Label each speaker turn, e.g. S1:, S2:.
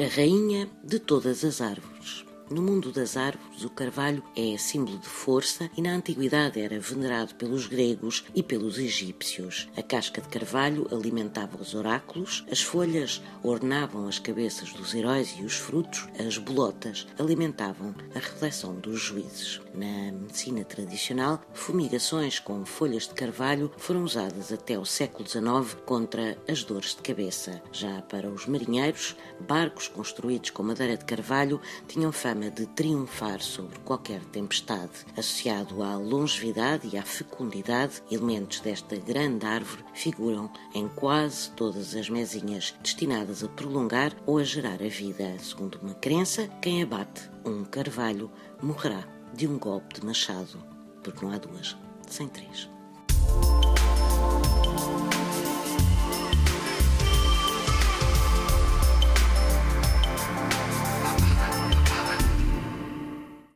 S1: A rainha de todas as árvores. No mundo das árvores, o carvalho é símbolo de força e na antiguidade era venerado pelos gregos e pelos egípcios. A casca de carvalho alimentava os oráculos, as folhas ornavam as cabeças dos heróis e os frutos, as bolotas, alimentavam a reflexão dos juízes. Na medicina tradicional, fumigações com folhas de carvalho foram usadas até o século XIX contra as dores de cabeça. Já para os marinheiros, barcos construídos com madeira de carvalho tinham fama de triunfar sobre qualquer tempestade. Associado à longevidade e à fecundidade, elementos desta grande árvore figuram em quase todas as mesinhas destinadas a prolongar ou a gerar a vida. Segundo uma crença, quem abate um carvalho morrerá de um golpe de machado, porque não há duas sem três.